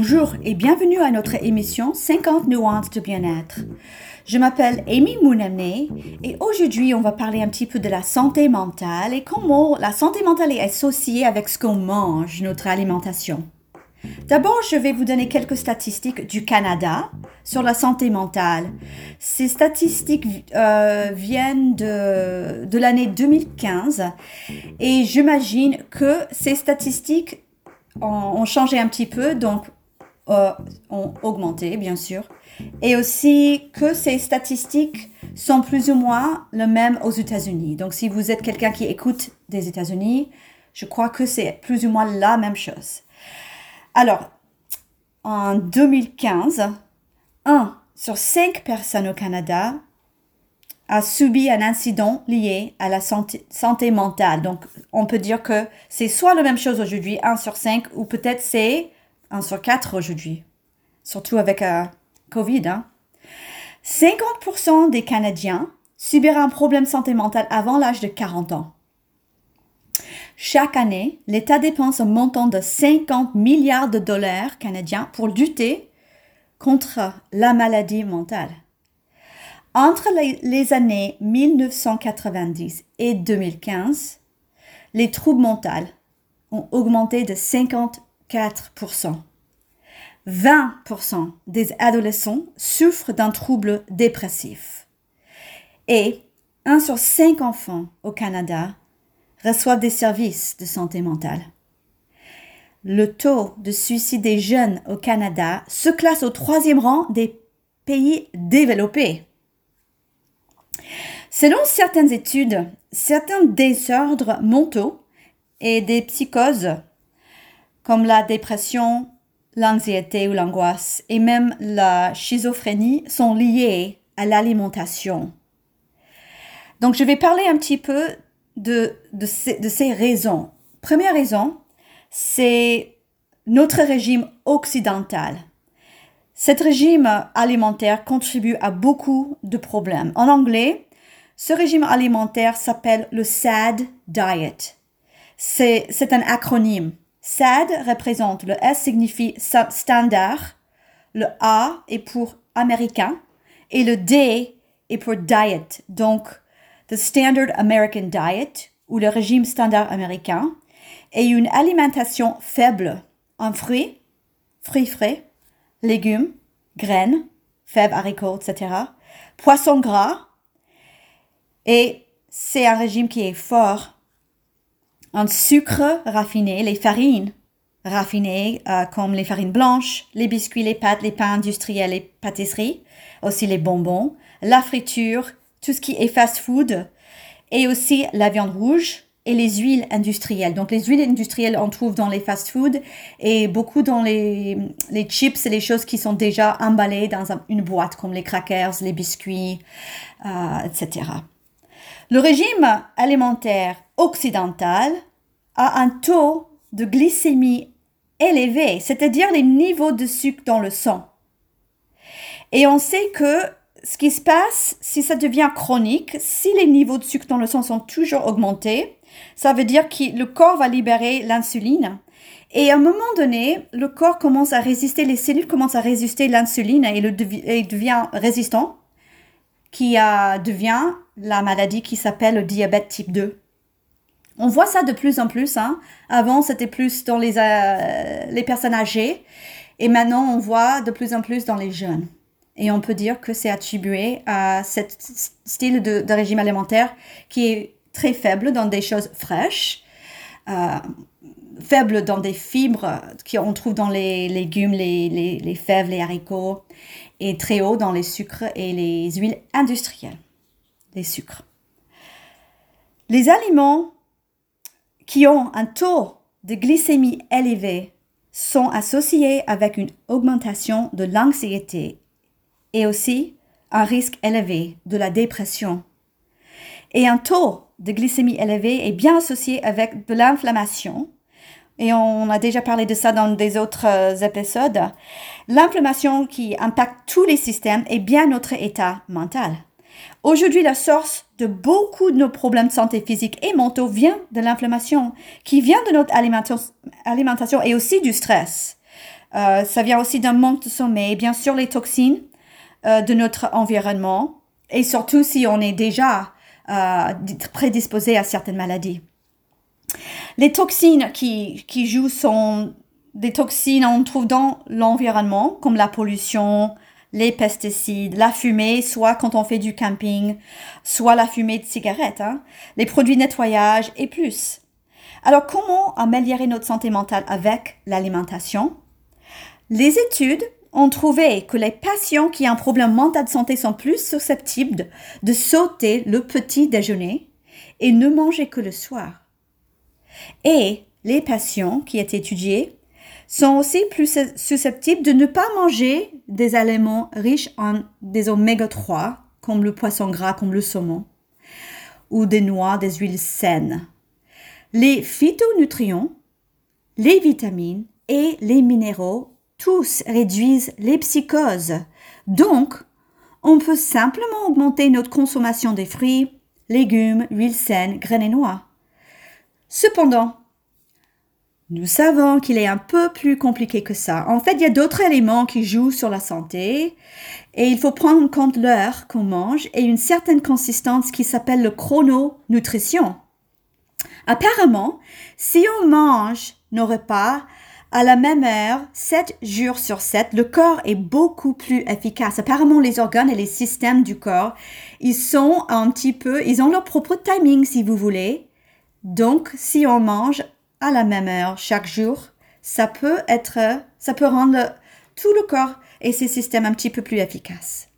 Bonjour et bienvenue à notre émission 50 nuances de bien-être. Je m'appelle Amy Mounamne et aujourd'hui on va parler un petit peu de la santé mentale et comment la santé mentale est associée avec ce qu'on mange, notre alimentation. D'abord, je vais vous donner quelques statistiques du Canada sur la santé mentale. Ces statistiques euh, viennent de, de l'année 2015 et j'imagine que ces statistiques ont, changé un petit peu, donc euh, ont augmenté, bien sûr. Et aussi que ces statistiques sont plus ou moins les mêmes aux États-Unis. Donc, si vous êtes quelqu'un qui écoute des États-Unis, je crois que c'est plus ou moins la même chose. Alors, en 2015, un sur cinq personnes au Canada a subi un incident lié à la santé, santé mentale. Donc, on peut dire que c'est soit la même chose aujourd'hui, 1 sur 5, ou peut-être c'est 1 sur 4 aujourd'hui. Surtout avec euh, Covid. Hein. 50% des Canadiens subiront un problème santé mentale avant l'âge de 40 ans. Chaque année, l'État dépense un montant de 50 milliards de dollars canadiens pour lutter contre la maladie mentale. Entre les, années 1990 et 2015, les troubles mentaux ont augmenté de 54%. 20% des adolescents souffrent d'un trouble dépressif. Et 1 sur 5 enfants au Canada reçoivent des services de santé mentale. Le taux de suicide des jeunes au Canada se classe au troisième rang des pays développés. Selon certaines études, certains désordres mentaux et des psychoses, comme la dépression, l'anxiété ou l'angoisse, et même la schizophrénie, sont liés à l'alimentation. Donc, je vais parler un petit peu de, de, ces, de ces raisons. Première raison, c'est notre régime occidental. Cet régime alimentaire contribue à beaucoup de problèmes. En anglais, ce régime alimentaire s'appelle le SAD Diet. C'est un acronyme. SAD représente, le S signifie standard, le A est pour américain et le D est pour diet. Donc, the Standard American Diet ou le régime standard américain est une alimentation faible en fruits, fruits frais, légumes, graines, fèves, haricots, etc. Poissons gras. Et c'est un régime qui est fort en sucre raffiné, les farines raffinées euh, comme les farines blanches, les biscuits, les pâtes, les pains industriels, les pâtisseries, aussi les bonbons, la friture, tout ce qui est fast food et aussi la viande rouge, et les huiles industrielles. Donc les huiles industrielles, on trouve dans les fast-foods et beaucoup dans les, les chips et les choses qui sont déjà emballées dans une boîte, comme les crackers, les biscuits, euh, etc. Le régime alimentaire occidental a un taux de glycémie élevé, c'est-à-dire les niveaux de sucre dans le sang. Et on sait que ce qui se passe, si ça devient chronique, si les niveaux de sucre dans le sang sont toujours augmentés, ça veut dire que le corps va libérer l'insuline. Et à un moment donné, le corps commence à résister, les cellules commencent à résister l'insuline et, le devient résistant, qui devient la maladie qui s'appelle le diabète type 2. On voit ça de plus en plus. Hein. Avant, c'était plus dans les, euh, les personnes âgées. Et maintenant, on voit de plus en plus dans les jeunes. Et on peut dire que c'est attribué à ce style de, régime alimentaire qui est très faible dans des choses fraîches, euh, faible dans des fibres qu'on trouve dans les légumes, les, les, fèves, les haricots, et très haut dans les sucres et les huiles industrielles, les sucres. Les aliments qui ont un taux de glycémie élevé sont associés avec une augmentation de l'anxiété et aussi un risque élevé de la dépression. Et un taux de glycémie élevée est bien associé avec de l'inflammation. Et on a déjà parlé de ça dans des autres euh, épisodes. L'inflammation qui impacte tous les systèmes est bien notre état mental. Aujourd'hui, la source de beaucoup de nos problèmes de santé physique et mentaux vient de l'inflammation, qui vient de notre alimentation et aussi du stress. Euh, ça vient aussi d'un manque de sommeil, bien sûr les toxines euh, de notre environnement et surtout si on est déjà euh, prédisposé à certaines maladies. Les toxines qui, jouent sont des toxines on trouve dans l'environnement comme la pollution, les pesticides, la fumée, soit quand on fait du camping, soit la fumée de cigarettes, hein, les produits de nettoyage et plus. Alors comment améliorer notre santé mentale avec l'alimentation? Les études ont trouvé que les patients qui ont un problème mental de santé sont plus susceptibles de sauter le petit déjeuner et ne manger que le soir. Et les patients qui étaient étudiés sont aussi plus susceptibles de ne pas manger des aliments riches en des oméga 3, comme le poisson gras, comme le saumon, ou des noix, des huiles saines. Les phytonutriments, les vitamines et les minéraux, tous réduisent les psychoses. Donc, on peut simplement augmenter notre consommation des fruits, légumes, huiles saines, graines et noix. Cependant, nous savons qu'il est un peu plus compliqué que ça. En fait, il y a d'autres éléments qui jouent sur la santé et il faut prendre en compte l'heure qu'on mange et une certaine consistance qui s'appelle le chrononutrition. Apparemment, si on mange nos repas à la même heure, 7 jours sur 7, le corps est beaucoup plus efficace. Apparemment, les organes et les systèmes du corps, ils sont un petit peu, ils ont leur propre timing si vous voulez. Donc, si on mange à la même heure chaque jour, ça peut être, ça peut rendre tout le corps et ses systèmes un petit peu plus efficaces.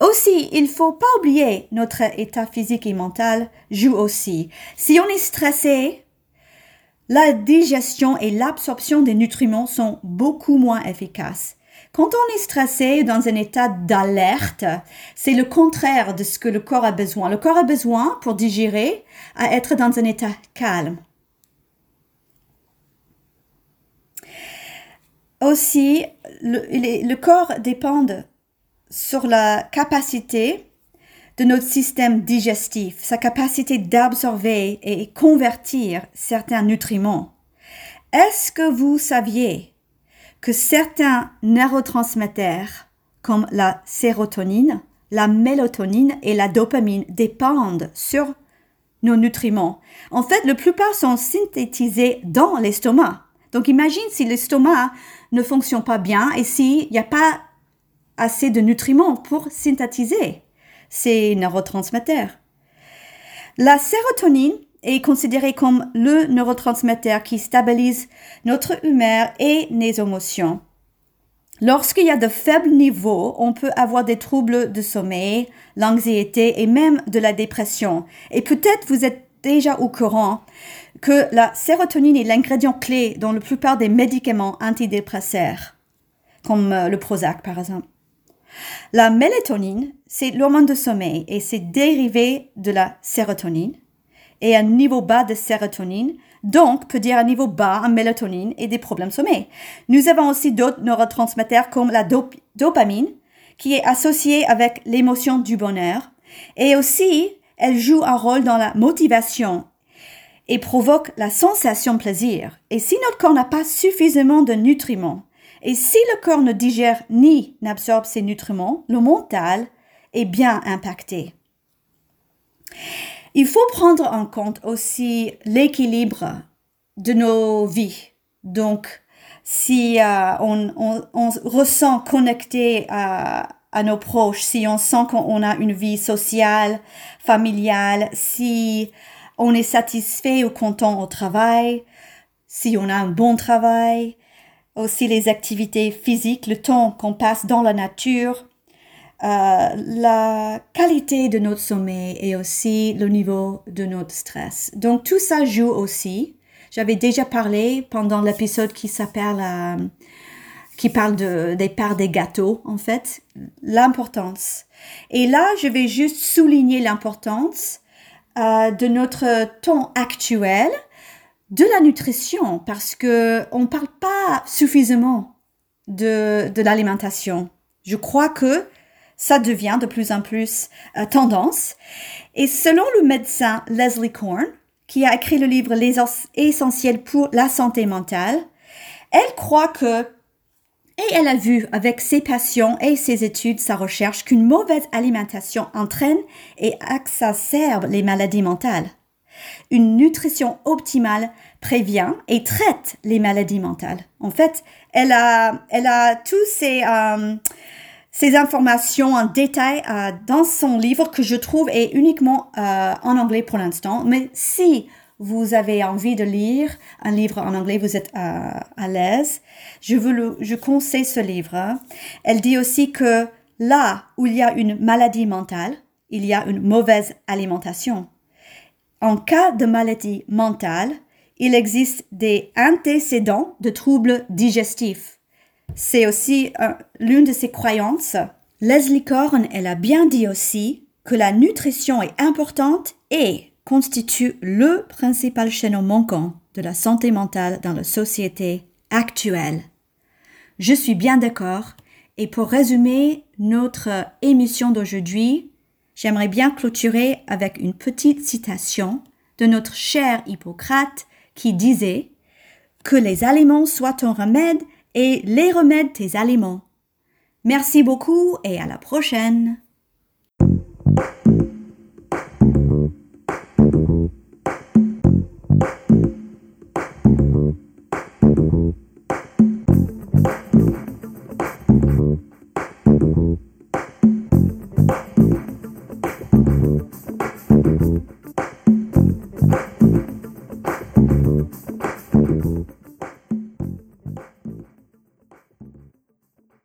Aussi, il faut pas oublier notre état physique et mental joue aussi. Si on est stressé, la digestion et l'absorption des nutriments sont beaucoup moins efficaces. Quand on est stressé dans un état d'alerte, c'est le contraire de ce que le corps a besoin. Le corps a besoin, pour digérer, à être dans un état calme. Aussi, le, le corps dépend sur la capacité de notre système digestif, sa capacité d'absorber et convertir certains nutriments. Est-ce que vous saviez que certains neurotransmetteurs comme la sérotonine, la mélatonine et la dopamine dépendent sur nos nutriments. En fait, la plupart sont synthétisés dans l'estomac. Donc imagine si l'estomac ne fonctionne pas bien et s'il n'y a pas assez de nutriments pour synthétiser ces neurotransmetteurs. La sérotonine est considéré comme le neurotransmetteur qui stabilise notre humeur et nos émotions. Lorsqu'il y a de faibles niveaux, on peut avoir des troubles de sommeil, l'anxiété et même de la dépression. Et peut-être vous êtes déjà au courant que la sérotonine est l'ingrédient clé dans la plupart des médicaments antidépresseurs, comme euh, le Prozac par exemple. La mélatonine, c'est l'hormone de sommeil et c'est dérivé de la sérotonine et un niveau bas de sérotonine, donc peut dire un niveau bas en mélatonine et des problèmes sommeil. Nous avons aussi d'autres neurotransmetteurs comme la dopamine, qui est associée avec l'émotion du bonheur, et aussi elle joue un rôle dans la motivation et provoque la sensation plaisir. Et si notre corps n'a pas suffisamment de nutriments, et si le corps ne digère ni n'absorbe ces nutriments, le mental est bien impacté. Il faut prendre en compte aussi l'équilibre de nos vies. Donc, si euh, on, ressent connecté à, à nos proches, si on sent qu'on a une vie sociale, familiale, si on est satisfait ou content au travail, si on a un bon travail, aussi les activités physiques, le temps qu'on passe dans la nature, euh, la qualité de notre sommeil et aussi le niveau de notre stress. Donc tout ça joue aussi. J'avais déjà parlé pendant l'épisode qui s'appelle euh, qui parle de, des parts des gâteaux, en fait, l'importance. Et là, je vais juste souligner l'importance euh, de notre temps actuel de la nutrition parce que on parle pas suffisamment de, de l'alimentation. Je crois que ça devient de plus en plus euh, tendance. Et selon le médecin Leslie Korn, qui a écrit le livre Les essentiels pour la santé mentale, Elle croit que, et elle a vu avec ses passions et ses études, sa recherche, qu'une mauvaise alimentation entraîne et exacerbe les maladies mentales. Une nutrition optimale prévient et traite les maladies mentales. En fait, elle a, elle a tous ces, euh, ces informations en détail euh, dans son livre que je trouve est uniquement euh, en anglais pour l'instant. Mais si vous avez envie de lire un livre en anglais, vous êtes à l'aise, je vous le, je conseille ce livre. Elle dit aussi que là où il y a une maladie mentale, il y a une mauvaise alimentation. En cas de maladie mentale, il existe des antécédents de troubles digestifs. C'est aussi l'une de ses croyances. Leslie Korn, elle a bien dit aussi que la nutrition est importante et constitue le principal chaînon manquant de la santé mentale dans la société actuelle. Je suis bien d'accord et pour résumer notre émission d'aujourd'hui, j'aimerais bien clôturer avec une petite citation de notre cher Hippocrate qui disait que les aliments soient ton remède et les remèdes tes aliments. Merci beaucoup et à la prochaine.